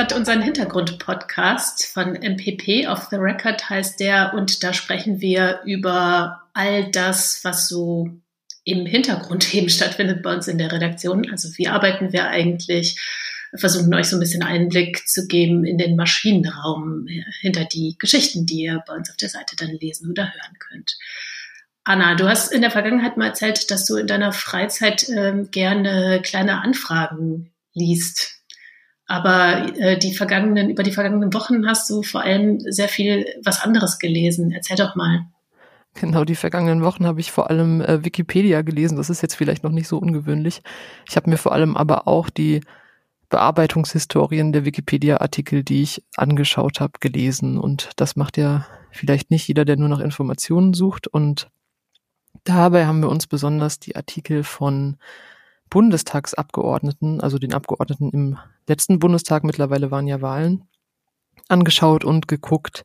Gerade unseren Hintergrund-Podcast von MPP. Off the Record heißt der und da sprechen wir über all das, was so im Hintergrund eben stattfindet bei uns in der Redaktion. Also wie arbeiten wir eigentlich? versuchen euch so ein bisschen Einblick zu geben in den Maschinenraum hinter die Geschichten, die ihr bei uns auf der Seite dann lesen oder hören könnt. Anna, du hast in der Vergangenheit mal erzählt, dass du in deiner Freizeit äh, gerne kleine Anfragen liest. Aber äh, die vergangenen, über die vergangenen Wochen hast du vor allem sehr viel was anderes gelesen. Erzähl doch mal. Genau, die vergangenen Wochen habe ich vor allem äh, Wikipedia gelesen. Das ist jetzt vielleicht noch nicht so ungewöhnlich. Ich habe mir vor allem aber auch die Bearbeitungshistorien der Wikipedia-Artikel, die ich angeschaut habe, gelesen. Und das macht ja vielleicht nicht jeder, der nur nach Informationen sucht. Und dabei haben wir uns besonders die Artikel von Bundestagsabgeordneten, also den Abgeordneten im letzten Bundestag, mittlerweile waren ja Wahlen, angeschaut und geguckt,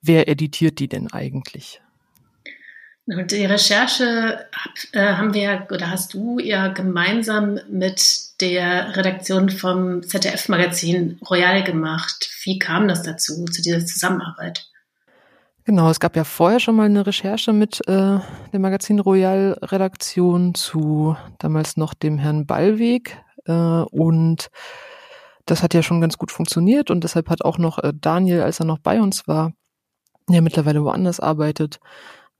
wer editiert die denn eigentlich? Und die Recherche äh, haben wir oder hast du ja gemeinsam mit der Redaktion vom ZDF-Magazin Royal gemacht. Wie kam das dazu, zu dieser Zusammenarbeit? Genau, es gab ja vorher schon mal eine Recherche mit äh, der Magazin Royal Redaktion zu damals noch dem Herrn Ballweg äh, und das hat ja schon ganz gut funktioniert und deshalb hat auch noch äh, Daniel, als er noch bei uns war, der mittlerweile woanders arbeitet,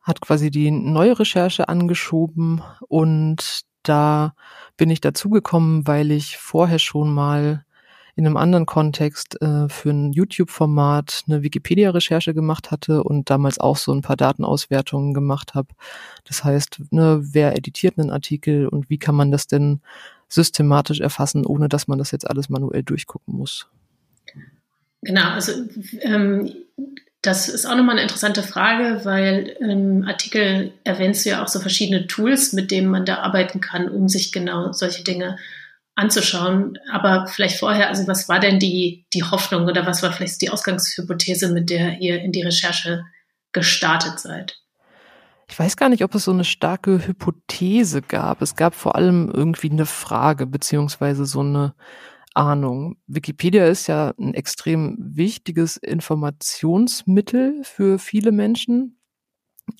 hat quasi die neue Recherche angeschoben und da bin ich dazugekommen, weil ich vorher schon mal in einem anderen Kontext äh, für ein YouTube-Format eine Wikipedia-Recherche gemacht hatte und damals auch so ein paar Datenauswertungen gemacht habe. Das heißt, ne, wer editiert einen Artikel und wie kann man das denn systematisch erfassen, ohne dass man das jetzt alles manuell durchgucken muss? Genau, also ähm, das ist auch nochmal eine interessante Frage, weil im Artikel erwähnst du ja auch so verschiedene Tools, mit denen man da arbeiten kann, um sich genau solche Dinge anzuschauen. Aber vielleicht vorher, also was war denn die, die Hoffnung oder was war vielleicht die Ausgangshypothese, mit der ihr in die Recherche gestartet seid? Ich weiß gar nicht, ob es so eine starke Hypothese gab. Es gab vor allem irgendwie eine Frage, beziehungsweise so eine Ahnung. Wikipedia ist ja ein extrem wichtiges Informationsmittel für viele Menschen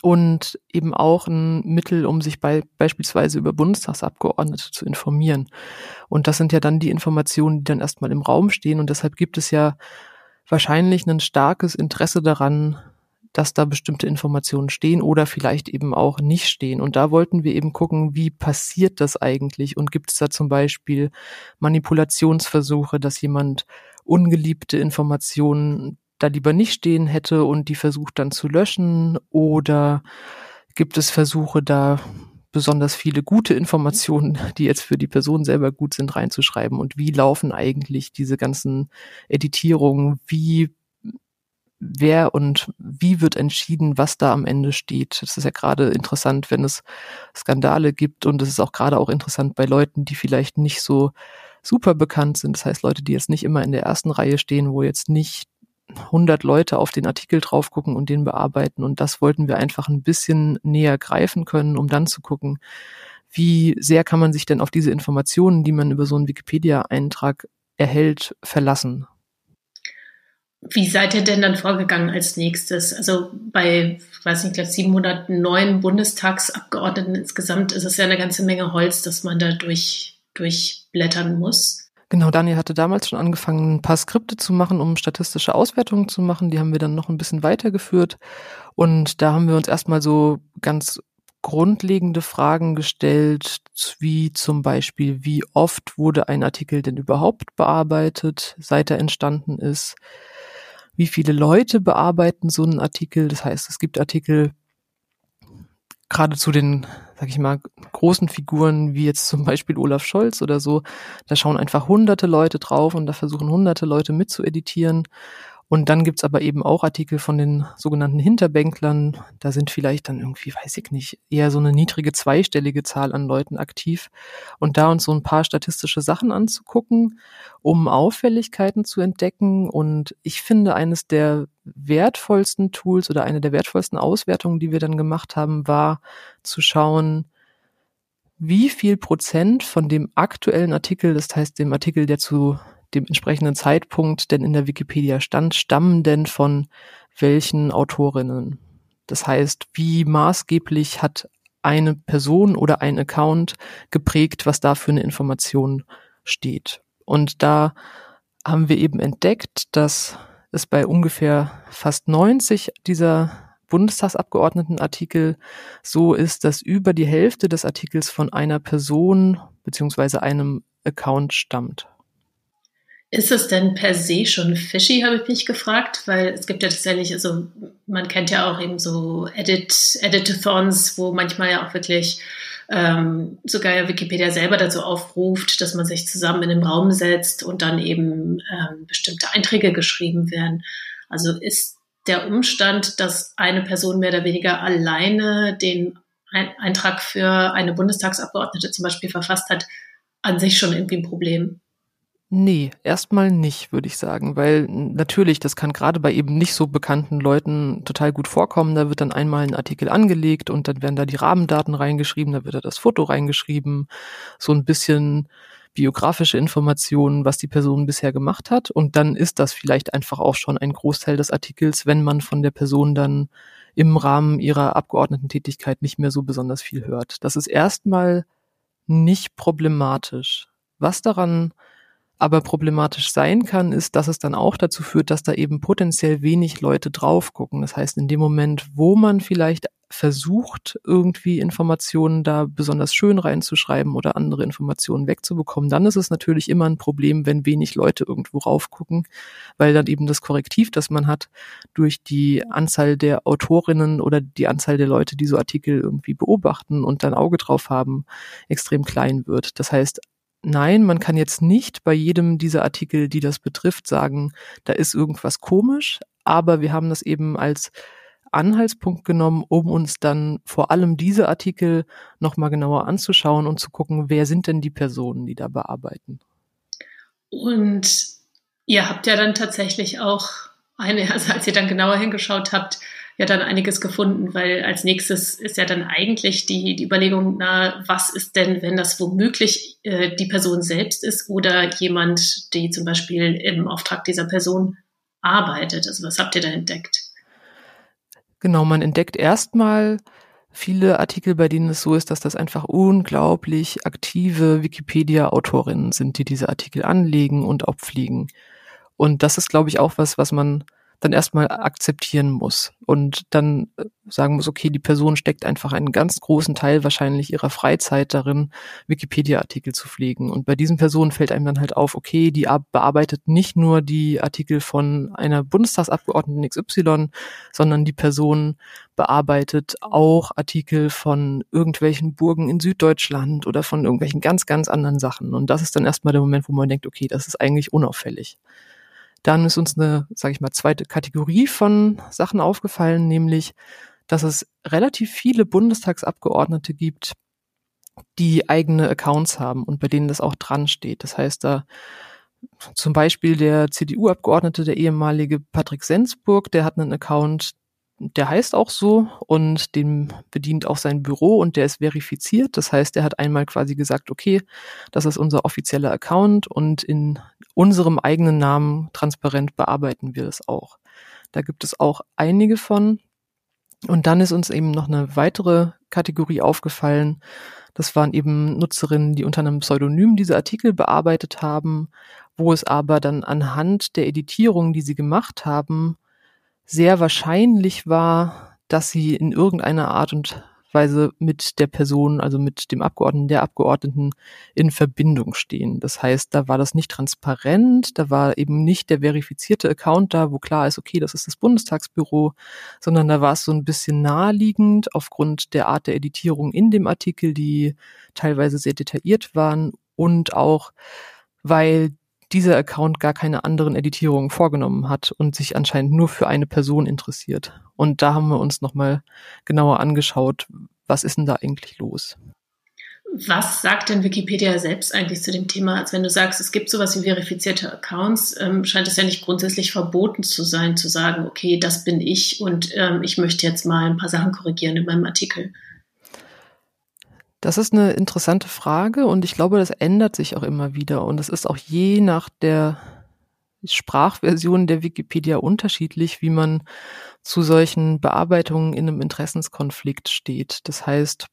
und eben auch ein Mittel, um sich bei, beispielsweise über Bundestagsabgeordnete zu informieren. Und das sind ja dann die Informationen, die dann erstmal im Raum stehen. Und deshalb gibt es ja wahrscheinlich ein starkes Interesse daran, dass da bestimmte Informationen stehen oder vielleicht eben auch nicht stehen. Und da wollten wir eben gucken, wie passiert das eigentlich und gibt es da zum Beispiel Manipulationsversuche, dass jemand ungeliebte Informationen da lieber nicht stehen hätte und die versucht dann zu löschen oder gibt es Versuche da besonders viele gute Informationen, die jetzt für die Person selber gut sind, reinzuschreiben und wie laufen eigentlich diese ganzen Editierungen, wie wer und wie wird entschieden, was da am Ende steht. Das ist ja gerade interessant, wenn es Skandale gibt und es ist auch gerade auch interessant bei Leuten, die vielleicht nicht so super bekannt sind. Das heißt, Leute, die jetzt nicht immer in der ersten Reihe stehen, wo jetzt nicht 100 Leute auf den Artikel drauf gucken und den bearbeiten. Und das wollten wir einfach ein bisschen näher greifen können, um dann zu gucken, wie sehr kann man sich denn auf diese Informationen, die man über so einen Wikipedia-Eintrag erhält, verlassen. Wie seid ihr denn dann vorgegangen als nächstes? Also bei, weiß nicht, glaube 709 Bundestagsabgeordneten insgesamt ist es ja eine ganze Menge Holz, das man da durch, durchblättern muss. Genau, Daniel hatte damals schon angefangen, ein paar Skripte zu machen, um statistische Auswertungen zu machen. Die haben wir dann noch ein bisschen weitergeführt. Und da haben wir uns erstmal so ganz grundlegende Fragen gestellt, wie zum Beispiel, wie oft wurde ein Artikel denn überhaupt bearbeitet, seit er entstanden ist? wie viele Leute bearbeiten so einen Artikel. Das heißt, es gibt Artikel gerade zu den, sag ich mal, großen Figuren, wie jetzt zum Beispiel Olaf Scholz oder so, da schauen einfach hunderte Leute drauf und da versuchen hunderte Leute mitzueditieren. Und dann gibt's aber eben auch Artikel von den sogenannten Hinterbänklern. Da sind vielleicht dann irgendwie, weiß ich nicht, eher so eine niedrige zweistellige Zahl an Leuten aktiv. Und da uns so ein paar statistische Sachen anzugucken, um Auffälligkeiten zu entdecken. Und ich finde, eines der wertvollsten Tools oder eine der wertvollsten Auswertungen, die wir dann gemacht haben, war zu schauen, wie viel Prozent von dem aktuellen Artikel, das heißt dem Artikel, der zu dem entsprechenden Zeitpunkt denn in der Wikipedia stand, stammen denn von welchen Autorinnen? Das heißt, wie maßgeblich hat eine Person oder ein Account geprägt, was da für eine Information steht. Und da haben wir eben entdeckt, dass es bei ungefähr fast 90 dieser Bundestagsabgeordnetenartikel so ist, dass über die Hälfte des Artikels von einer Person beziehungsweise einem Account stammt. Ist es denn per se schon fishy, habe ich mich gefragt, weil es gibt ja tatsächlich, also man kennt ja auch eben so Edit, Editathons, wo manchmal ja auch wirklich ähm, sogar ja Wikipedia selber dazu aufruft, dass man sich zusammen in den Raum setzt und dann eben ähm, bestimmte Einträge geschrieben werden. Also ist der Umstand, dass eine Person mehr oder weniger alleine den Eintrag für eine Bundestagsabgeordnete zum Beispiel verfasst hat, an sich schon irgendwie ein Problem? Nee, erstmal nicht, würde ich sagen, weil natürlich, das kann gerade bei eben nicht so bekannten Leuten total gut vorkommen. Da wird dann einmal ein Artikel angelegt und dann werden da die Rahmendaten reingeschrieben, da wird da das Foto reingeschrieben, so ein bisschen biografische Informationen, was die Person bisher gemacht hat. Und dann ist das vielleicht einfach auch schon ein Großteil des Artikels, wenn man von der Person dann im Rahmen ihrer Abgeordnetentätigkeit nicht mehr so besonders viel hört. Das ist erstmal nicht problematisch. Was daran aber problematisch sein kann, ist, dass es dann auch dazu führt, dass da eben potenziell wenig Leute drauf gucken. Das heißt, in dem Moment, wo man vielleicht versucht, irgendwie Informationen da besonders schön reinzuschreiben oder andere Informationen wegzubekommen, dann ist es natürlich immer ein Problem, wenn wenig Leute irgendwo raufgucken, weil dann eben das Korrektiv, das man hat, durch die Anzahl der Autorinnen oder die Anzahl der Leute, die so Artikel irgendwie beobachten und dann Auge drauf haben, extrem klein wird. Das heißt, nein, man kann jetzt nicht bei jedem dieser Artikel, die das betrifft, sagen, da ist irgendwas komisch, aber wir haben das eben als Anhaltspunkt genommen, um uns dann vor allem diese Artikel nochmal genauer anzuschauen und zu gucken, wer sind denn die Personen, die da bearbeiten. Und ihr habt ja dann tatsächlich auch eine, also als ihr dann genauer hingeschaut habt, ja dann einiges gefunden, weil als nächstes ist ja dann eigentlich die, die Überlegung, na, was ist denn, wenn das womöglich äh, die Person selbst ist oder jemand, die zum Beispiel im Auftrag dieser Person arbeitet? Also was habt ihr da entdeckt? Genau, man entdeckt erstmal viele Artikel, bei denen es so ist, dass das einfach unglaublich aktive Wikipedia-Autorinnen sind, die diese Artikel anlegen und abfliegen. Und das ist, glaube ich, auch was, was man dann erstmal akzeptieren muss und dann äh, sagen muss, okay, die Person steckt einfach einen ganz großen Teil wahrscheinlich ihrer Freizeit darin, Wikipedia-Artikel zu pflegen. Und bei diesen Personen fällt einem dann halt auf, okay, die bearbeitet nicht nur die Artikel von einer Bundestagsabgeordneten XY, sondern die Person bearbeitet auch Artikel von irgendwelchen Burgen in Süddeutschland oder von irgendwelchen ganz, ganz anderen Sachen. Und das ist dann erstmal der Moment, wo man denkt, okay, das ist eigentlich unauffällig. Dann ist uns eine, sage ich mal, zweite Kategorie von Sachen aufgefallen, nämlich, dass es relativ viele Bundestagsabgeordnete gibt, die eigene Accounts haben und bei denen das auch dran steht. Das heißt, da zum Beispiel der CDU-Abgeordnete, der ehemalige Patrick Sensburg, der hat einen Account, der heißt auch so und dem bedient auch sein Büro und der ist verifiziert. Das heißt, er hat einmal quasi gesagt, okay, das ist unser offizieller Account und in unserem eigenen Namen transparent bearbeiten wir das auch. Da gibt es auch einige von. Und dann ist uns eben noch eine weitere Kategorie aufgefallen. Das waren eben Nutzerinnen, die unter einem Pseudonym diese Artikel bearbeitet haben, wo es aber dann anhand der Editierung, die sie gemacht haben, sehr wahrscheinlich war, dass sie in irgendeiner Art und Weise mit der Person, also mit dem Abgeordneten, der Abgeordneten in Verbindung stehen. Das heißt, da war das nicht transparent, da war eben nicht der verifizierte Account da, wo klar ist, okay, das ist das Bundestagsbüro, sondern da war es so ein bisschen naheliegend aufgrund der Art der Editierung in dem Artikel, die teilweise sehr detailliert waren und auch weil dieser Account gar keine anderen Editierungen vorgenommen hat und sich anscheinend nur für eine Person interessiert. Und da haben wir uns nochmal genauer angeschaut, was ist denn da eigentlich los? Was sagt denn Wikipedia selbst eigentlich zu dem Thema? Als wenn du sagst, es gibt sowas wie verifizierte Accounts, ähm, scheint es ja nicht grundsätzlich verboten zu sein, zu sagen, okay, das bin ich und ähm, ich möchte jetzt mal ein paar Sachen korrigieren in meinem Artikel. Das ist eine interessante Frage und ich glaube, das ändert sich auch immer wieder und es ist auch je nach der Sprachversion der Wikipedia unterschiedlich, wie man zu solchen Bearbeitungen in einem Interessenskonflikt steht. Das heißt,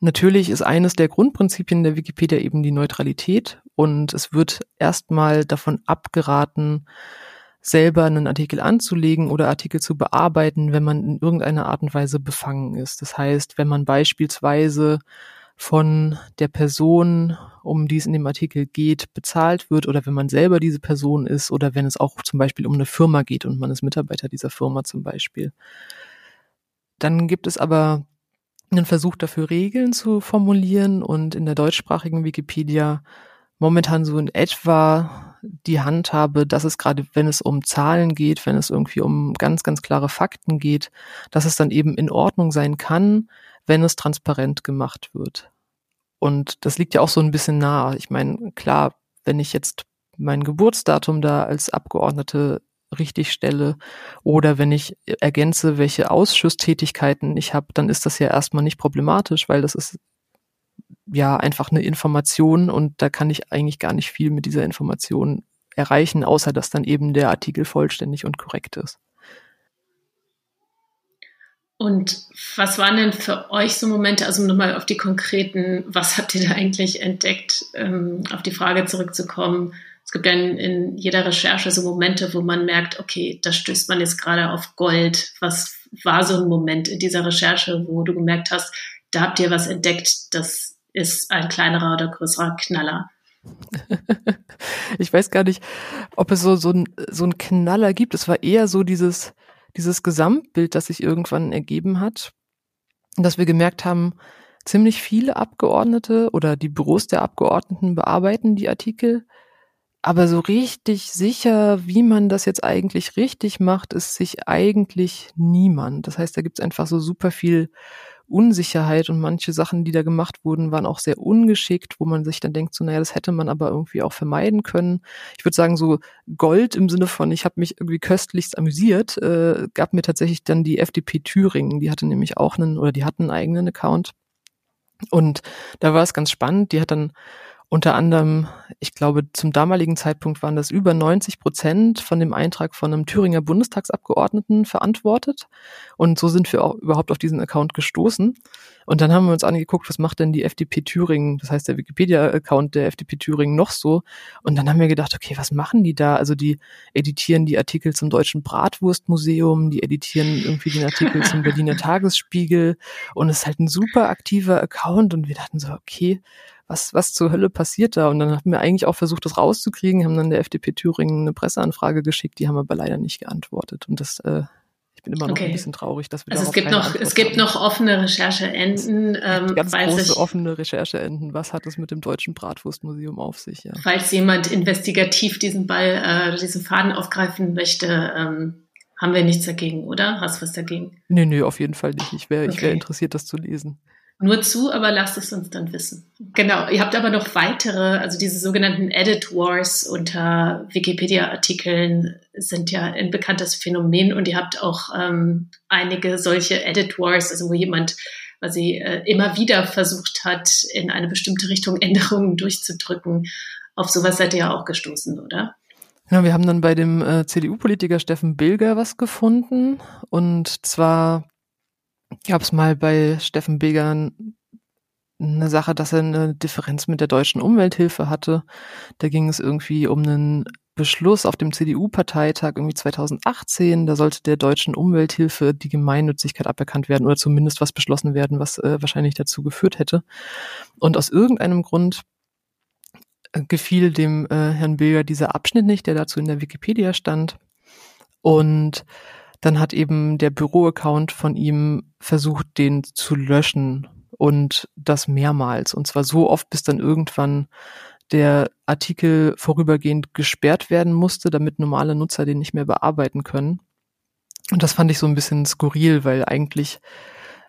natürlich ist eines der Grundprinzipien der Wikipedia eben die Neutralität und es wird erstmal davon abgeraten, selber einen Artikel anzulegen oder Artikel zu bearbeiten, wenn man in irgendeiner Art und Weise befangen ist. Das heißt, wenn man beispielsweise von der Person, um die es in dem Artikel geht, bezahlt wird oder wenn man selber diese Person ist oder wenn es auch zum Beispiel um eine Firma geht und man ist Mitarbeiter dieser Firma zum Beispiel. Dann gibt es aber einen Versuch dafür, Regeln zu formulieren und in der deutschsprachigen Wikipedia momentan so in etwa die Handhabe, dass es gerade, wenn es um Zahlen geht, wenn es irgendwie um ganz, ganz klare Fakten geht, dass es dann eben in Ordnung sein kann, wenn es transparent gemacht wird. Und das liegt ja auch so ein bisschen nahe. Ich meine, klar, wenn ich jetzt mein Geburtsdatum da als Abgeordnete richtig stelle oder wenn ich ergänze, welche Ausschusstätigkeiten ich habe, dann ist das ja erstmal nicht problematisch, weil das ist ja einfach eine Information und da kann ich eigentlich gar nicht viel mit dieser Information erreichen, außer dass dann eben der Artikel vollständig und korrekt ist. Und was waren denn für euch so Momente, also nochmal auf die konkreten, was habt ihr da eigentlich entdeckt, ähm, auf die Frage zurückzukommen? Es gibt ja in, in, jeder Recherche so Momente, wo man merkt, okay, da stößt man jetzt gerade auf Gold. Was war so ein Moment in dieser Recherche, wo du gemerkt hast, da habt ihr was entdeckt, das ist ein kleinerer oder größerer Knaller? ich weiß gar nicht, ob es so, so, ein, so ein Knaller gibt. Es war eher so dieses, dieses Gesamtbild, das sich irgendwann ergeben hat, dass wir gemerkt haben, ziemlich viele Abgeordnete oder die Büros der Abgeordneten bearbeiten die Artikel. Aber so richtig sicher, wie man das jetzt eigentlich richtig macht, ist sich eigentlich niemand. Das heißt, da gibt es einfach so super viel Unsicherheit und manche Sachen, die da gemacht wurden, waren auch sehr ungeschickt, wo man sich dann denkt, so, naja, das hätte man aber irgendwie auch vermeiden können. Ich würde sagen, so Gold im Sinne von, ich habe mich irgendwie köstlichst amüsiert, äh, gab mir tatsächlich dann die FDP Thüringen. Die hatte nämlich auch einen, oder die hatten einen eigenen Account. Und da war es ganz spannend. Die hat dann unter anderem, ich glaube, zum damaligen Zeitpunkt waren das über 90 Prozent von dem Eintrag von einem Thüringer Bundestagsabgeordneten verantwortet. Und so sind wir auch überhaupt auf diesen Account gestoßen. Und dann haben wir uns angeguckt, was macht denn die FDP Thüringen, das heißt der Wikipedia-Account der FDP Thüringen noch so. Und dann haben wir gedacht, okay, was machen die da? Also die editieren die Artikel zum Deutschen Bratwurstmuseum, die editieren irgendwie den Artikel zum Berliner Tagesspiegel. Und es ist halt ein super aktiver Account. Und wir dachten so, okay, was, was zur Hölle passiert da? Und dann haben wir eigentlich auch versucht, das rauszukriegen, haben dann der FDP Thüringen eine Presseanfrage geschickt, die haben aber leider nicht geantwortet. Und das, äh, ich bin immer noch okay. ein bisschen traurig, dass wir Also es gibt noch, Antwort es gibt haben. noch offene Rechercheenden. Ähm, Ganz große offene Rechercheenden. Was hat es mit dem Deutschen Bratwurstmuseum auf sich? Ja. Falls jemand investigativ diesen Ball, äh, diesen Faden aufgreifen möchte, ähm, haben wir nichts dagegen, oder? Hast du was dagegen? Nee, nee, auf jeden Fall nicht. Ich wäre okay. ich wär interessiert, das zu lesen nur zu, aber lasst es uns dann wissen. Genau, ihr habt aber noch weitere, also diese sogenannten Edit Wars unter Wikipedia-Artikeln sind ja ein bekanntes Phänomen und ihr habt auch ähm, einige solche Edit Wars, also wo jemand quasi äh, immer wieder versucht hat, in eine bestimmte Richtung Änderungen durchzudrücken. Auf sowas seid ihr ja auch gestoßen, oder? Ja, wir haben dann bei dem äh, CDU-Politiker Steffen Bilger was gefunden und zwar gab es mal bei Steffen Begern eine Sache, dass er eine Differenz mit der deutschen Umwelthilfe hatte. Da ging es irgendwie um einen Beschluss auf dem CDU-Parteitag irgendwie 2018. Da sollte der deutschen Umwelthilfe die Gemeinnützigkeit aberkannt werden oder zumindest was beschlossen werden, was äh, wahrscheinlich dazu geführt hätte. Und aus irgendeinem Grund äh, gefiel dem äh, Herrn Bilger dieser Abschnitt nicht, der dazu in der Wikipedia stand. Und dann hat eben der Büroaccount von ihm versucht, den zu löschen und das mehrmals. Und zwar so oft, bis dann irgendwann der Artikel vorübergehend gesperrt werden musste, damit normale Nutzer den nicht mehr bearbeiten können. Und das fand ich so ein bisschen skurril, weil eigentlich,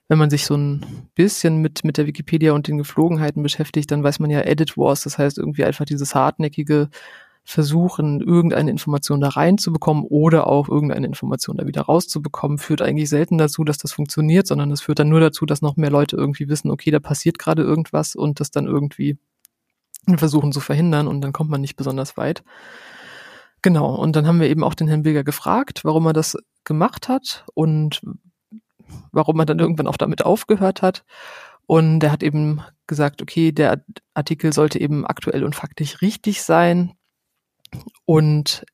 wenn man sich so ein bisschen mit, mit der Wikipedia und den Geflogenheiten beschäftigt, dann weiß man ja Edit Wars, das heißt irgendwie einfach dieses hartnäckige versuchen, irgendeine Information da reinzubekommen oder auch irgendeine Information da wieder rauszubekommen, führt eigentlich selten dazu, dass das funktioniert, sondern es führt dann nur dazu, dass noch mehr Leute irgendwie wissen, okay, da passiert gerade irgendwas und das dann irgendwie versuchen zu verhindern und dann kommt man nicht besonders weit. Genau, und dann haben wir eben auch den Herrn Bilger gefragt, warum er das gemacht hat und warum er dann irgendwann auch damit aufgehört hat. Und er hat eben gesagt, okay, der Artikel sollte eben aktuell und faktisch richtig sein. Und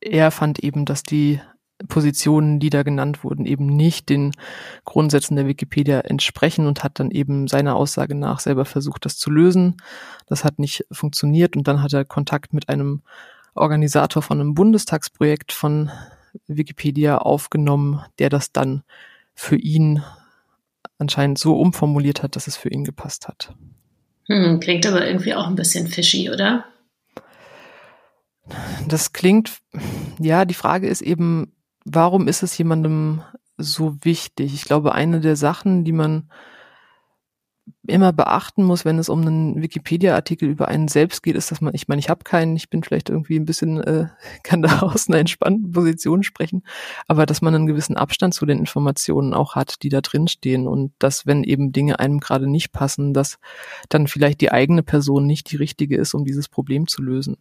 er fand eben, dass die Positionen, die da genannt wurden, eben nicht den Grundsätzen der Wikipedia entsprechen und hat dann eben seiner Aussage nach selber versucht, das zu lösen. Das hat nicht funktioniert und dann hat er Kontakt mit einem Organisator von einem Bundestagsprojekt von Wikipedia aufgenommen, der das dann für ihn anscheinend so umformuliert hat, dass es für ihn gepasst hat. Hm, klingt aber irgendwie auch ein bisschen fishy, oder? Das klingt, ja, die Frage ist eben, warum ist es jemandem so wichtig? Ich glaube, eine der Sachen, die man immer beachten muss, wenn es um einen Wikipedia-Artikel über einen selbst geht, ist, dass man, ich meine, ich habe keinen, ich bin vielleicht irgendwie ein bisschen, äh, kann da aus einer entspannten Position sprechen, aber dass man einen gewissen Abstand zu den Informationen auch hat, die da drin stehen und dass, wenn eben Dinge einem gerade nicht passen, dass dann vielleicht die eigene Person nicht die richtige ist, um dieses Problem zu lösen.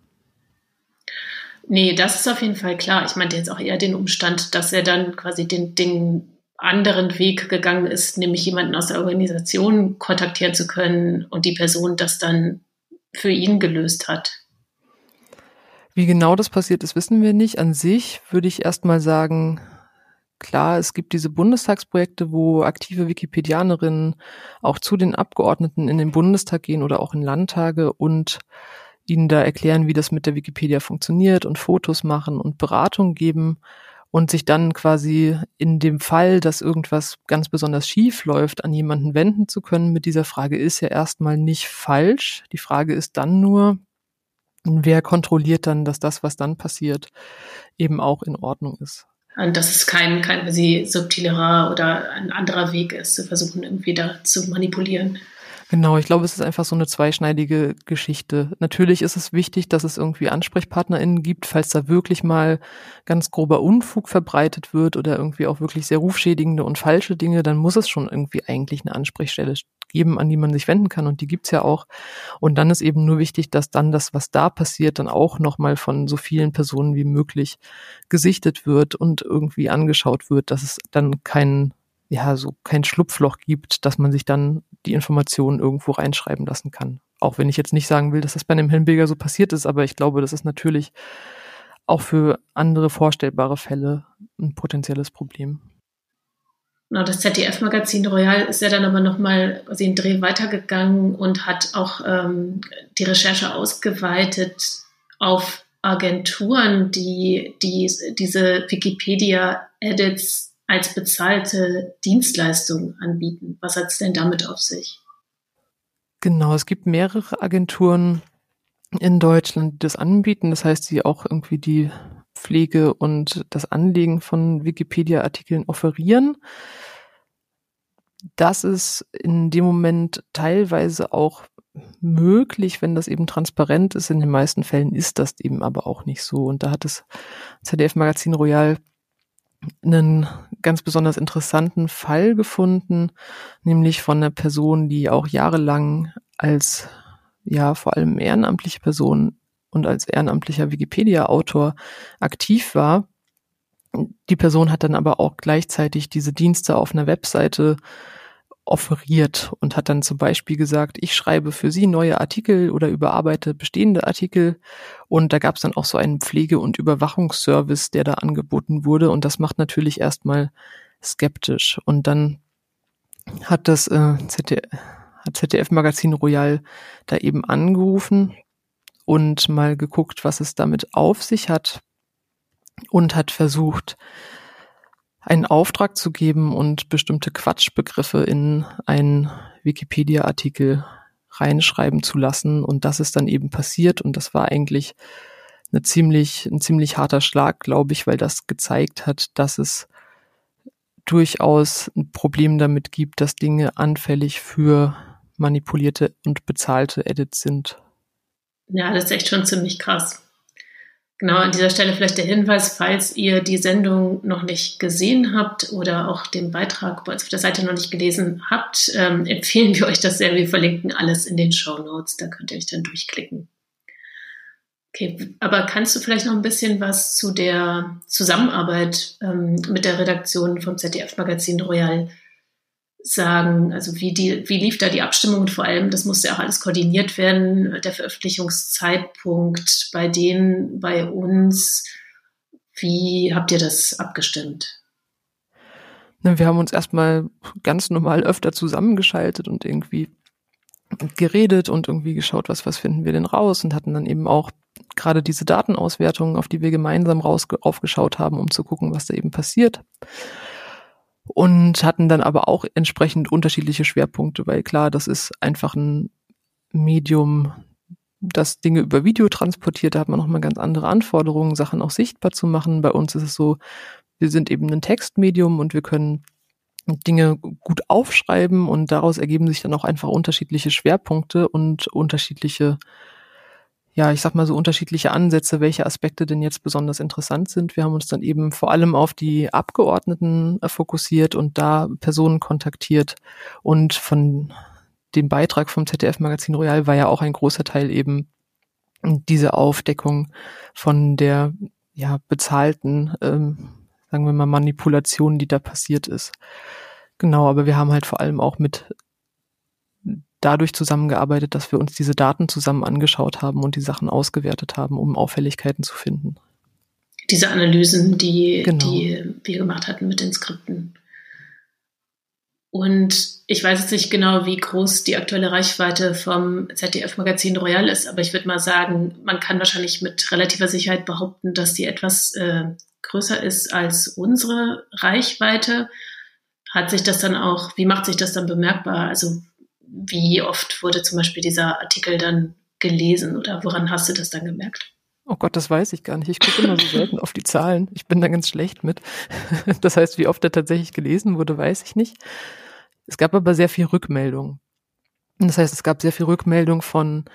Nee, das ist auf jeden Fall klar. Ich meinte jetzt auch eher den Umstand, dass er dann quasi den Dingen anderen Weg gegangen ist, nämlich jemanden aus der Organisation kontaktieren zu können und die Person das dann für ihn gelöst hat. Wie genau das passiert ist, wissen wir nicht. An sich würde ich erstmal sagen, klar, es gibt diese Bundestagsprojekte, wo aktive Wikipedianerinnen auch zu den Abgeordneten in den Bundestag gehen oder auch in Landtage und ihnen da erklären, wie das mit der Wikipedia funktioniert und Fotos machen und Beratung geben und sich dann quasi in dem Fall, dass irgendwas ganz besonders schief läuft, an jemanden wenden zu können mit dieser Frage ist ja erstmal nicht falsch. Die Frage ist dann nur, wer kontrolliert dann, dass das, was dann passiert, eben auch in Ordnung ist. Und dass es kein, kein quasi subtilerer oder ein anderer Weg ist, zu versuchen, irgendwie da zu manipulieren. Genau, ich glaube, es ist einfach so eine zweischneidige Geschichte. Natürlich ist es wichtig, dass es irgendwie AnsprechpartnerInnen gibt, falls da wirklich mal ganz grober Unfug verbreitet wird oder irgendwie auch wirklich sehr rufschädigende und falsche Dinge, dann muss es schon irgendwie eigentlich eine Ansprechstelle geben, an die man sich wenden kann und die gibt's ja auch. Und dann ist eben nur wichtig, dass dann das, was da passiert, dann auch nochmal von so vielen Personen wie möglich gesichtet wird und irgendwie angeschaut wird, dass es dann keinen ja, so kein Schlupfloch gibt, dass man sich dann die Informationen irgendwo reinschreiben lassen kann. Auch wenn ich jetzt nicht sagen will, dass das bei einem Hinbilger so passiert ist, aber ich glaube, das ist natürlich auch für andere vorstellbare Fälle ein potenzielles Problem. Das ZDF-Magazin Royal ist ja dann aber nochmal einen Dreh weitergegangen und hat auch ähm, die Recherche ausgeweitet auf Agenturen, die, die diese Wikipedia-Edits als bezahlte Dienstleistung anbieten. Was hat es denn damit auf sich? Genau, es gibt mehrere Agenturen in Deutschland, die das anbieten. Das heißt, die auch irgendwie die Pflege und das Anlegen von Wikipedia-Artikeln offerieren. Das ist in dem Moment teilweise auch möglich, wenn das eben transparent ist. In den meisten Fällen ist das eben aber auch nicht so. Und da hat das ZDF Magazin Royal einen ganz besonders interessanten Fall gefunden, nämlich von einer Person, die auch jahrelang als ja vor allem ehrenamtliche Person und als ehrenamtlicher Wikipedia-Autor aktiv war. Die Person hat dann aber auch gleichzeitig diese Dienste auf einer Webseite offeriert und hat dann zum Beispiel gesagt, ich schreibe für Sie neue Artikel oder überarbeite bestehende Artikel. Und da gab es dann auch so einen Pflege- und Überwachungsservice, der da angeboten wurde. Und das macht natürlich erstmal skeptisch. Und dann hat das äh, ZDF, hat ZDF Magazin Royal da eben angerufen und mal geguckt, was es damit auf sich hat und hat versucht, einen Auftrag zu geben und bestimmte Quatschbegriffe in einen Wikipedia-Artikel reinschreiben zu lassen. Und das ist dann eben passiert. Und das war eigentlich eine ziemlich, ein ziemlich harter Schlag, glaube ich, weil das gezeigt hat, dass es durchaus ein Problem damit gibt, dass Dinge anfällig für manipulierte und bezahlte Edits sind. Ja, das ist echt schon ziemlich krass. Genau, an dieser Stelle vielleicht der Hinweis, falls ihr die Sendung noch nicht gesehen habt oder auch den Beitrag bei uns auf der Seite noch nicht gelesen habt, ähm, empfehlen wir euch das sehr. Wir verlinken alles in den Show Notes, da könnt ihr euch dann durchklicken. Okay, aber kannst du vielleicht noch ein bisschen was zu der Zusammenarbeit ähm, mit der Redaktion vom ZDF-Magazin Royal sagen? Also wie, die, wie lief da die Abstimmung und vor allem, das musste ja auch alles koordiniert werden, der Veröffentlichungszeitpunkt bei denen, bei uns. Wie habt ihr das abgestimmt? Wir haben uns erstmal ganz normal öfter zusammengeschaltet und irgendwie geredet und irgendwie geschaut, was, was finden wir denn raus und hatten dann eben auch gerade diese Datenauswertungen, auf die wir gemeinsam raus aufgeschaut haben, um zu gucken, was da eben passiert. Und hatten dann aber auch entsprechend unterschiedliche Schwerpunkte, weil klar, das ist einfach ein Medium, das Dinge über Video transportiert, da hat man nochmal ganz andere Anforderungen, Sachen auch sichtbar zu machen. Bei uns ist es so, wir sind eben ein Textmedium und wir können Dinge gut aufschreiben und daraus ergeben sich dann auch einfach unterschiedliche Schwerpunkte und unterschiedliche, ja, ich sag mal so unterschiedliche Ansätze, welche Aspekte denn jetzt besonders interessant sind. Wir haben uns dann eben vor allem auf die Abgeordneten äh, fokussiert und da Personen kontaktiert und von dem Beitrag vom ZDF-Magazin Royal war ja auch ein großer Teil eben diese Aufdeckung von der ja bezahlten ähm, sagen wir mal, Manipulation, die da passiert ist. Genau, aber wir haben halt vor allem auch mit dadurch zusammengearbeitet, dass wir uns diese Daten zusammen angeschaut haben und die Sachen ausgewertet haben, um Auffälligkeiten zu finden. Diese Analysen, die, genau. die wir gemacht hatten mit den Skripten. Und ich weiß jetzt nicht genau, wie groß die aktuelle Reichweite vom ZDF-Magazin Royal ist, aber ich würde mal sagen, man kann wahrscheinlich mit relativer Sicherheit behaupten, dass die etwas äh, größer ist als unsere Reichweite, hat sich das dann auch, wie macht sich das dann bemerkbar? Also wie oft wurde zum Beispiel dieser Artikel dann gelesen oder woran hast du das dann gemerkt? Oh Gott, das weiß ich gar nicht. Ich gucke immer so selten auf die Zahlen. Ich bin da ganz schlecht mit. Das heißt, wie oft er tatsächlich gelesen wurde, weiß ich nicht. Es gab aber sehr viel Rückmeldung. Das heißt, es gab sehr viel Rückmeldung von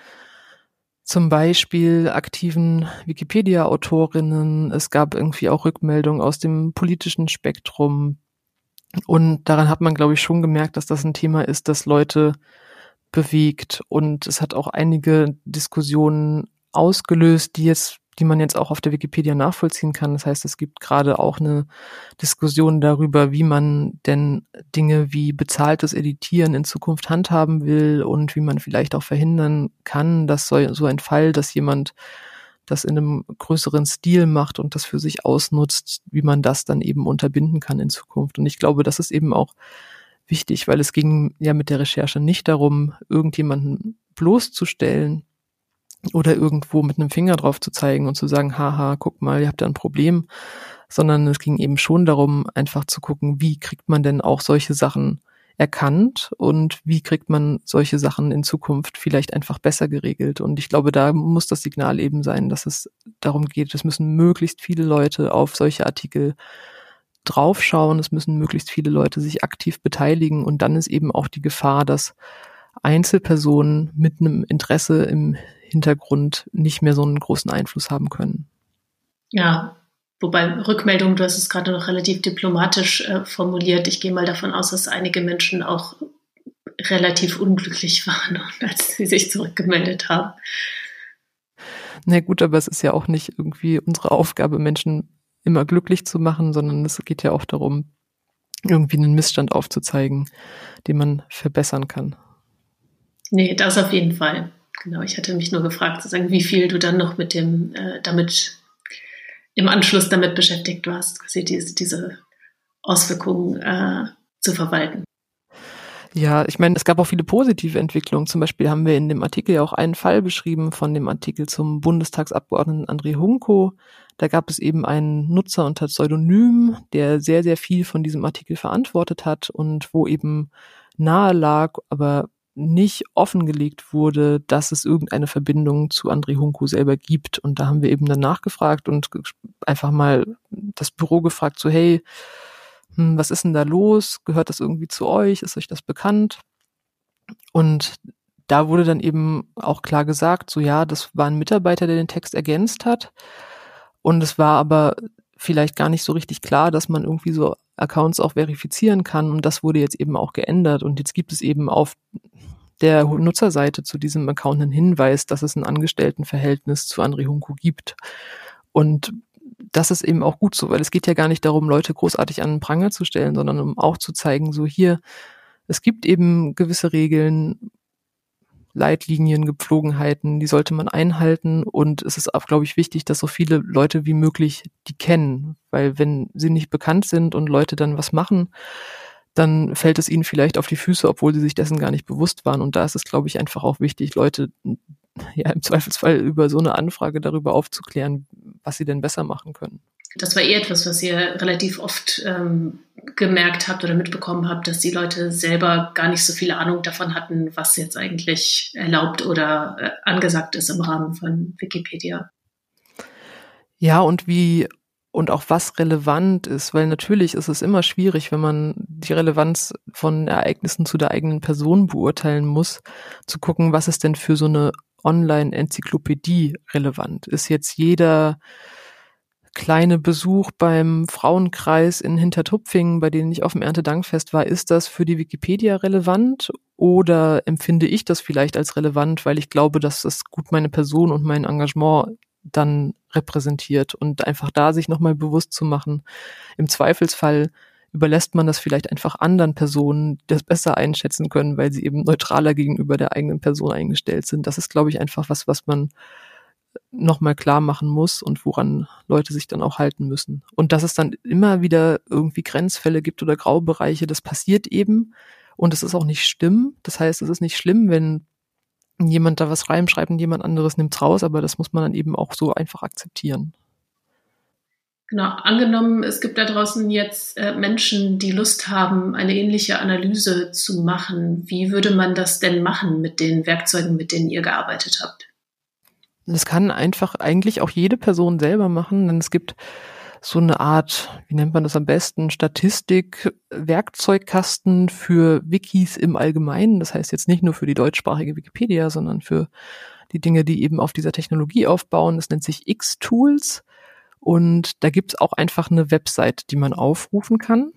zum Beispiel aktiven Wikipedia-Autorinnen. Es gab irgendwie auch Rückmeldungen aus dem politischen Spektrum. Und daran hat man, glaube ich, schon gemerkt, dass das ein Thema ist, das Leute bewegt. Und es hat auch einige Diskussionen ausgelöst, die jetzt die man jetzt auch auf der Wikipedia nachvollziehen kann. Das heißt, es gibt gerade auch eine Diskussion darüber, wie man denn Dinge wie bezahltes Editieren in Zukunft handhaben will und wie man vielleicht auch verhindern kann, dass so, so ein Fall, dass jemand das in einem größeren Stil macht und das für sich ausnutzt, wie man das dann eben unterbinden kann in Zukunft. Und ich glaube, das ist eben auch wichtig, weil es ging ja mit der Recherche nicht darum, irgendjemanden bloßzustellen, oder irgendwo mit einem Finger drauf zu zeigen und zu sagen, haha, guck mal, ihr habt da ein Problem, sondern es ging eben schon darum, einfach zu gucken, wie kriegt man denn auch solche Sachen erkannt und wie kriegt man solche Sachen in Zukunft vielleicht einfach besser geregelt. Und ich glaube, da muss das Signal eben sein, dass es darum geht, es müssen möglichst viele Leute auf solche Artikel draufschauen, es müssen möglichst viele Leute sich aktiv beteiligen und dann ist eben auch die Gefahr, dass Einzelpersonen mit einem Interesse im Hintergrund nicht mehr so einen großen Einfluss haben können. Ja, wobei Rückmeldung, du hast es gerade noch relativ diplomatisch äh, formuliert. Ich gehe mal davon aus, dass einige Menschen auch relativ unglücklich waren, als sie sich zurückgemeldet haben. Na gut, aber es ist ja auch nicht irgendwie unsere Aufgabe, Menschen immer glücklich zu machen, sondern es geht ja auch darum, irgendwie einen Missstand aufzuzeigen, den man verbessern kann. Nee, das auf jeden Fall. Genau, ich hatte mich nur gefragt, sozusagen, wie viel du dann noch mit dem, äh, damit im Anschluss damit beschäftigt warst, quasi diese, diese Auswirkungen äh, zu verwalten. Ja, ich meine, es gab auch viele positive Entwicklungen. Zum Beispiel haben wir in dem Artikel ja auch einen Fall beschrieben von dem Artikel zum Bundestagsabgeordneten André Hunko. Da gab es eben einen Nutzer unter Pseudonym, der sehr, sehr viel von diesem Artikel verantwortet hat und wo eben nahe lag, aber nicht offengelegt wurde, dass es irgendeine Verbindung zu André Hunko selber gibt. Und da haben wir eben dann nachgefragt und einfach mal das Büro gefragt, so hey, hm, was ist denn da los? Gehört das irgendwie zu euch? Ist euch das bekannt? Und da wurde dann eben auch klar gesagt, so ja, das war ein Mitarbeiter, der den Text ergänzt hat. Und es war aber vielleicht gar nicht so richtig klar, dass man irgendwie so Accounts auch verifizieren kann. Und das wurde jetzt eben auch geändert. Und jetzt gibt es eben auf der Nutzerseite zu diesem Account einen Hinweis, dass es ein Angestelltenverhältnis zu André Hunko gibt. Und das ist eben auch gut so, weil es geht ja gar nicht darum, Leute großartig an den Pranger zu stellen, sondern um auch zu zeigen, so hier, es gibt eben gewisse Regeln, Leitlinien, Gepflogenheiten, die sollte man einhalten. Und es ist auch, glaube ich, wichtig, dass so viele Leute wie möglich die kennen, weil wenn sie nicht bekannt sind und Leute dann was machen, dann fällt es ihnen vielleicht auf die Füße, obwohl sie sich dessen gar nicht bewusst waren. Und da ist es, glaube ich, einfach auch wichtig, Leute ja im Zweifelsfall über so eine Anfrage darüber aufzuklären, was sie denn besser machen können. Das war eher etwas, was ihr relativ oft ähm, gemerkt habt oder mitbekommen habt, dass die Leute selber gar nicht so viel Ahnung davon hatten, was jetzt eigentlich erlaubt oder äh, angesagt ist im Rahmen von Wikipedia. Ja, und wie und auch was relevant ist, weil natürlich ist es immer schwierig, wenn man die Relevanz von Ereignissen zu der eigenen Person beurteilen muss, zu gucken, was ist denn für so eine Online-Enzyklopädie relevant? Ist jetzt jeder kleine Besuch beim Frauenkreis in Hintertupfingen, bei denen ich auf dem Erntedankfest war, ist das für die Wikipedia relevant oder empfinde ich das vielleicht als relevant, weil ich glaube, dass das gut meine Person und mein Engagement dann repräsentiert und einfach da sich nochmal bewusst zu machen. Im Zweifelsfall überlässt man das vielleicht einfach anderen Personen, die das besser einschätzen können, weil sie eben neutraler gegenüber der eigenen Person eingestellt sind. Das ist, glaube ich, einfach was, was man nochmal klar machen muss und woran Leute sich dann auch halten müssen. Und dass es dann immer wieder irgendwie Grenzfälle gibt oder Graubereiche, das passiert eben. Und es ist auch nicht schlimm. Das heißt, es ist nicht schlimm, wenn jemand da was reinschreibt und jemand anderes nimmt's raus, aber das muss man dann eben auch so einfach akzeptieren. Genau, angenommen, es gibt da draußen jetzt äh, Menschen, die Lust haben, eine ähnliche Analyse zu machen. Wie würde man das denn machen mit den Werkzeugen, mit denen ihr gearbeitet habt? Das kann einfach eigentlich auch jede Person selber machen, denn es gibt so eine Art, wie nennt man das am besten, Statistik, Werkzeugkasten für Wikis im Allgemeinen. Das heißt jetzt nicht nur für die deutschsprachige Wikipedia, sondern für die Dinge, die eben auf dieser Technologie aufbauen. Das nennt sich X-Tools. Und da gibt's auch einfach eine Website, die man aufrufen kann.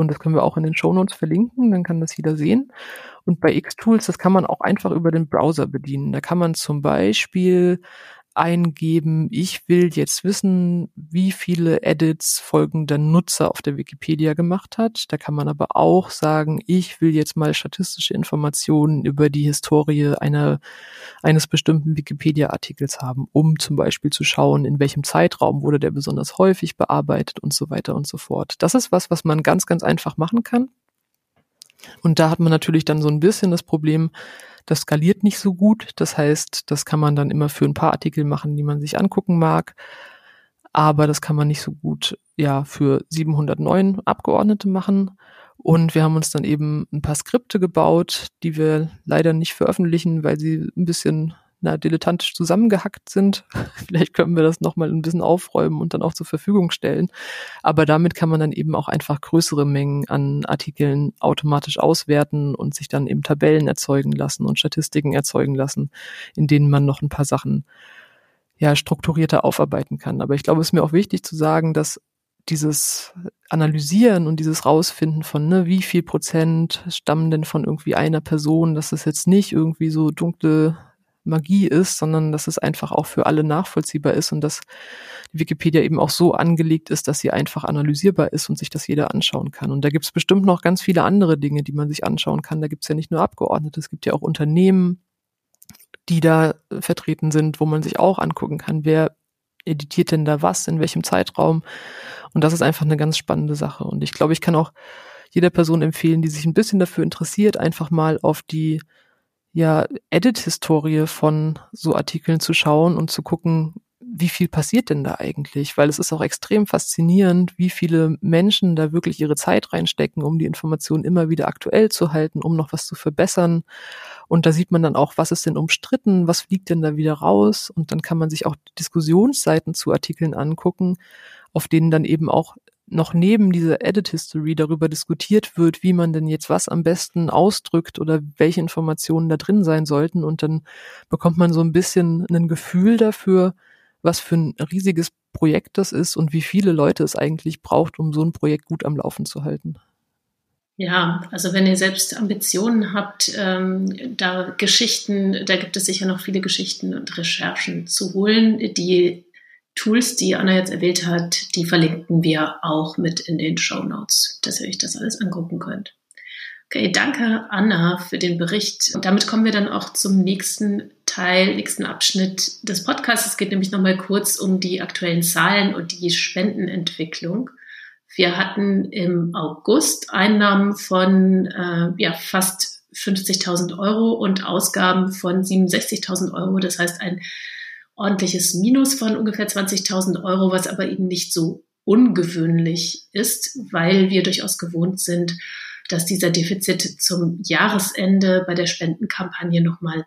Und das können wir auch in den Shownotes verlinken, dann kann das jeder sehen. Und bei Xtools, das kann man auch einfach über den Browser bedienen. Da kann man zum Beispiel eingeben, ich will jetzt wissen, wie viele Edits folgender Nutzer auf der Wikipedia gemacht hat. Da kann man aber auch sagen, ich will jetzt mal statistische Informationen über die Historie einer, eines bestimmten Wikipedia-Artikels haben, um zum Beispiel zu schauen, in welchem Zeitraum wurde der besonders häufig bearbeitet und so weiter und so fort. Das ist was, was man ganz, ganz einfach machen kann. Und da hat man natürlich dann so ein bisschen das Problem, das skaliert nicht so gut. Das heißt, das kann man dann immer für ein paar Artikel machen, die man sich angucken mag. Aber das kann man nicht so gut ja für 709 Abgeordnete machen. Und wir haben uns dann eben ein paar Skripte gebaut, die wir leider nicht veröffentlichen, weil sie ein bisschen na, dilettantisch zusammengehackt sind. Vielleicht können wir das nochmal ein bisschen aufräumen und dann auch zur Verfügung stellen. Aber damit kann man dann eben auch einfach größere Mengen an Artikeln automatisch auswerten und sich dann eben Tabellen erzeugen lassen und Statistiken erzeugen lassen, in denen man noch ein paar Sachen ja strukturierter aufarbeiten kann. Aber ich glaube, es ist mir auch wichtig zu sagen, dass dieses Analysieren und dieses Rausfinden von, ne, wie viel Prozent stammen denn von irgendwie einer Person, dass es jetzt nicht irgendwie so dunkle Magie ist, sondern dass es einfach auch für alle nachvollziehbar ist und dass Wikipedia eben auch so angelegt ist, dass sie einfach analysierbar ist und sich das jeder anschauen kann. Und da gibt es bestimmt noch ganz viele andere Dinge, die man sich anschauen kann. Da gibt es ja nicht nur Abgeordnete, es gibt ja auch Unternehmen, die da vertreten sind, wo man sich auch angucken kann, wer editiert denn da was, in welchem Zeitraum. Und das ist einfach eine ganz spannende Sache. Und ich glaube, ich kann auch jeder Person empfehlen, die sich ein bisschen dafür interessiert, einfach mal auf die ja, Edit-Historie von so Artikeln zu schauen und zu gucken, wie viel passiert denn da eigentlich? Weil es ist auch extrem faszinierend, wie viele Menschen da wirklich ihre Zeit reinstecken, um die Informationen immer wieder aktuell zu halten, um noch was zu verbessern. Und da sieht man dann auch, was ist denn umstritten, was fliegt denn da wieder raus? Und dann kann man sich auch Diskussionsseiten zu Artikeln angucken, auf denen dann eben auch noch neben dieser Edit History darüber diskutiert wird, wie man denn jetzt was am besten ausdrückt oder welche Informationen da drin sein sollten. Und dann bekommt man so ein bisschen ein Gefühl dafür, was für ein riesiges Projekt das ist und wie viele Leute es eigentlich braucht, um so ein Projekt gut am Laufen zu halten. Ja, also wenn ihr selbst Ambitionen habt, ähm, da Geschichten, da gibt es sicher noch viele Geschichten und Recherchen zu holen. Die Tools, die Anna jetzt erwähnt hat, die verlinken wir auch mit in den Show Notes, dass ihr euch das alles angucken könnt. Okay, danke Anna für den Bericht. Und damit kommen wir dann auch zum nächsten Teil, nächsten Abschnitt des Podcasts. Es geht nämlich nochmal kurz um die aktuellen Zahlen und die Spendenentwicklung. Wir hatten im August Einnahmen von äh, ja, fast 50.000 Euro und Ausgaben von 67.000 Euro. Das heißt ein ordentliches Minus von ungefähr 20.000 Euro, was aber eben nicht so ungewöhnlich ist, weil wir durchaus gewohnt sind, dass dieser Defizit zum Jahresende bei der Spendenkampagne nochmal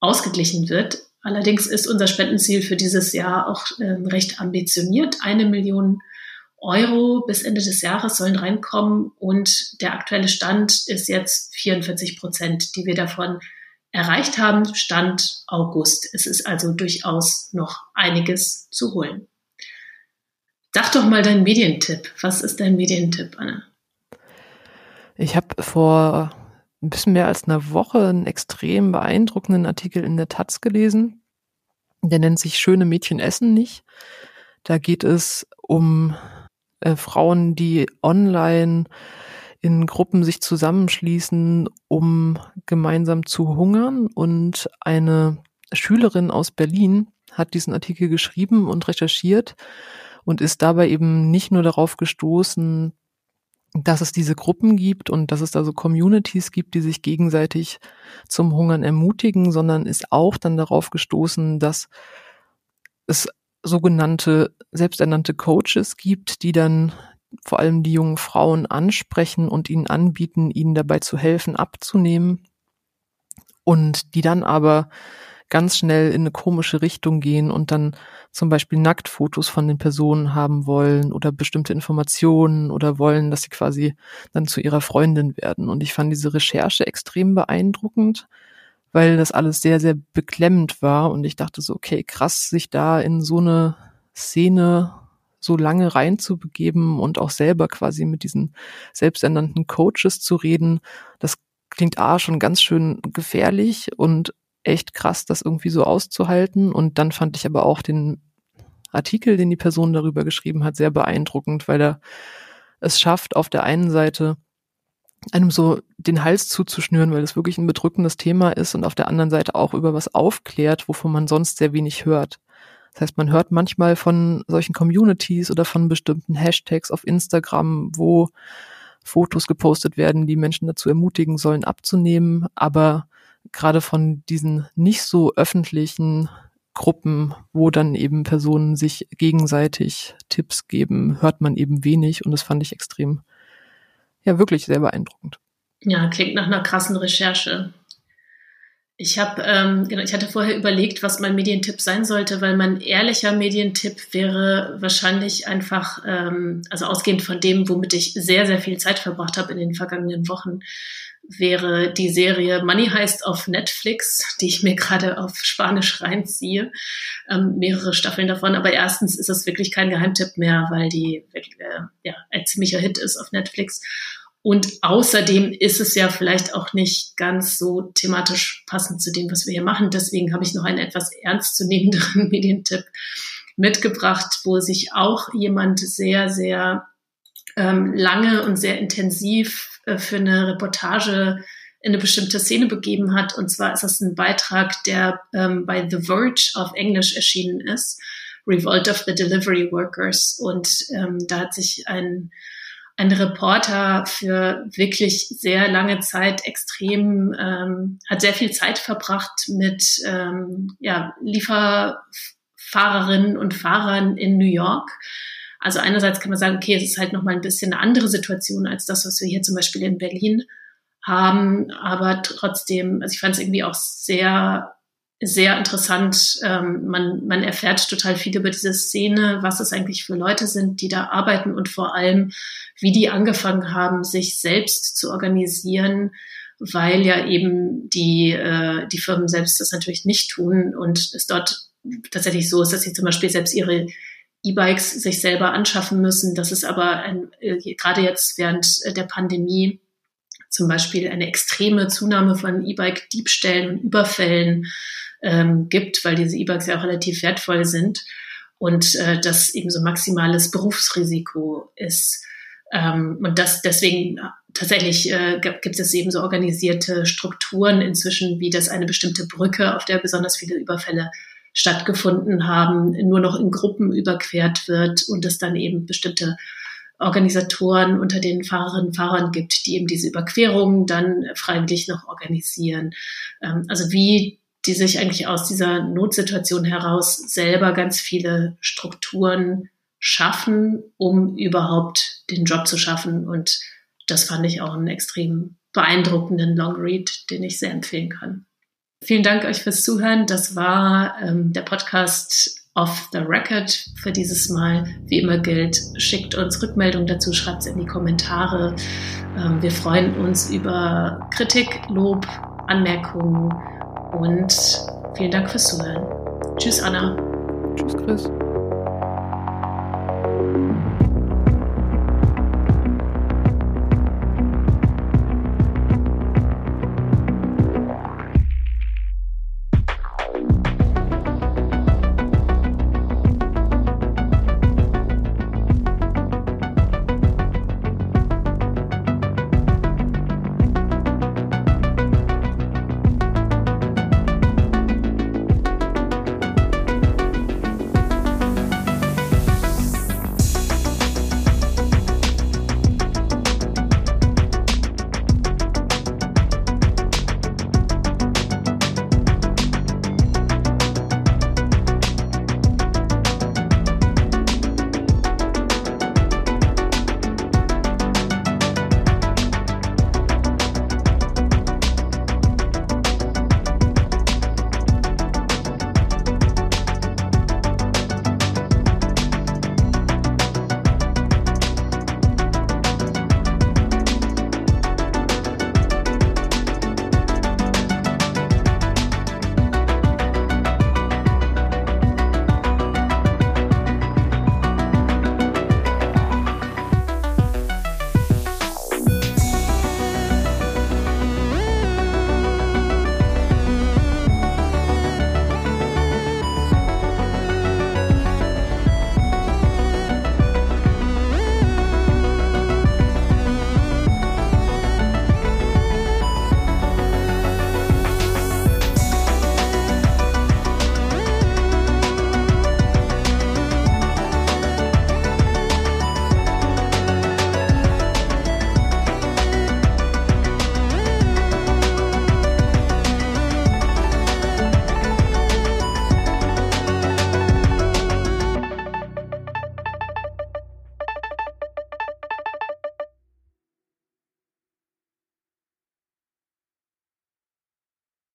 ausgeglichen wird. Allerdings ist unser Spendenziel für dieses Jahr auch äh, recht ambitioniert. Eine Million Euro bis Ende des Jahres sollen reinkommen und der aktuelle Stand ist jetzt 44 Prozent, die wir davon erreicht haben, Stand August. Es ist also durchaus noch einiges zu holen. Sag doch mal deinen Medientipp. Was ist dein Medientipp, Anna? Ich habe vor ein bisschen mehr als einer Woche einen extrem beeindruckenden Artikel in der Taz gelesen. Der nennt sich Schöne Mädchen essen nicht. Da geht es um äh, Frauen, die online in Gruppen sich zusammenschließen, um gemeinsam zu hungern. Und eine Schülerin aus Berlin hat diesen Artikel geschrieben und recherchiert und ist dabei eben nicht nur darauf gestoßen, dass es diese Gruppen gibt und dass es da so Communities gibt, die sich gegenseitig zum Hungern ermutigen, sondern ist auch dann darauf gestoßen, dass es sogenannte selbsternannte Coaches gibt, die dann vor allem die jungen Frauen ansprechen und ihnen anbieten, ihnen dabei zu helfen, abzunehmen. Und die dann aber ganz schnell in eine komische Richtung gehen und dann zum Beispiel Nacktfotos von den Personen haben wollen oder bestimmte Informationen oder wollen, dass sie quasi dann zu ihrer Freundin werden. Und ich fand diese Recherche extrem beeindruckend, weil das alles sehr, sehr beklemmend war. Und ich dachte so, okay, krass, sich da in so eine Szene so lange reinzubegeben und auch selber quasi mit diesen selbsternannten Coaches zu reden, das klingt A schon ganz schön gefährlich und echt krass, das irgendwie so auszuhalten. Und dann fand ich aber auch den Artikel, den die Person darüber geschrieben hat, sehr beeindruckend, weil er es schafft, auf der einen Seite einem so den Hals zuzuschnüren, weil es wirklich ein bedrückendes Thema ist und auf der anderen Seite auch über was aufklärt, wovon man sonst sehr wenig hört. Das heißt, man hört manchmal von solchen Communities oder von bestimmten Hashtags auf Instagram, wo Fotos gepostet werden, die Menschen dazu ermutigen sollen, abzunehmen. Aber gerade von diesen nicht so öffentlichen Gruppen, wo dann eben Personen sich gegenseitig Tipps geben, hört man eben wenig. Und das fand ich extrem, ja, wirklich sehr beeindruckend. Ja, klingt nach einer krassen Recherche. Ich habe, ähm, genau, ich hatte vorher überlegt, was mein Medientipp sein sollte, weil mein ehrlicher Medientipp wäre wahrscheinlich einfach, ähm, also ausgehend von dem, womit ich sehr, sehr viel Zeit verbracht habe in den vergangenen Wochen, wäre die Serie Money Heist auf Netflix, die ich mir gerade auf Spanisch reinziehe. Ähm, mehrere Staffeln davon. Aber erstens ist es wirklich kein Geheimtipp mehr, weil die äh, ja, ein ziemlicher Hit ist auf Netflix. Und außerdem ist es ja vielleicht auch nicht ganz so thematisch passend zu dem, was wir hier machen. Deswegen habe ich noch einen etwas ernstzunehmenderen Medientipp mitgebracht, wo sich auch jemand sehr, sehr ähm, lange und sehr intensiv äh, für eine Reportage in eine bestimmte Szene begeben hat. Und zwar ist das ein Beitrag, der ähm, bei The Verge auf Englisch erschienen ist, Revolt of the Delivery Workers. Und ähm, da hat sich ein ein Reporter für wirklich sehr lange Zeit extrem, ähm, hat sehr viel Zeit verbracht mit ähm, ja, Lieferfahrerinnen und Fahrern in New York. Also einerseits kann man sagen, okay, es ist halt nochmal ein bisschen eine andere Situation als das, was wir hier zum Beispiel in Berlin haben. Aber trotzdem, also ich fand es irgendwie auch sehr sehr interessant. Ähm, man, man erfährt total viel über diese Szene, was es eigentlich für Leute sind, die da arbeiten und vor allem, wie die angefangen haben, sich selbst zu organisieren, weil ja eben die, äh, die Firmen selbst das natürlich nicht tun und es dort tatsächlich so ist, dass sie zum Beispiel selbst ihre E-Bikes sich selber anschaffen müssen. Das ist aber ein, äh, gerade jetzt während der Pandemie zum Beispiel eine extreme Zunahme von E-Bike-Diebstählen und Überfällen ähm, gibt, weil diese E-Bikes ja auch relativ wertvoll sind und äh, das eben so maximales Berufsrisiko ist. Ähm, und das deswegen tatsächlich äh, gibt es eben so organisierte Strukturen inzwischen, wie das eine bestimmte Brücke, auf der besonders viele Überfälle stattgefunden haben, nur noch in Gruppen überquert wird und es dann eben bestimmte Organisatoren unter den Fahrerinnen und Fahrern gibt, die eben diese Überquerungen dann freiwillig noch organisieren. Ähm, also wie die sich eigentlich aus dieser Notsituation heraus selber ganz viele Strukturen schaffen, um überhaupt den Job zu schaffen. Und das fand ich auch einen extrem beeindruckenden Long Read, den ich sehr empfehlen kann. Vielen Dank euch fürs Zuhören. Das war ähm, der Podcast Off the Record für dieses Mal. Wie immer gilt, schickt uns Rückmeldung dazu, schreibt es in die Kommentare. Ähm, wir freuen uns über Kritik, Lob, Anmerkungen und vielen Dank fürs Zuhören. Tschüss, Anna. Tschüss, Chris.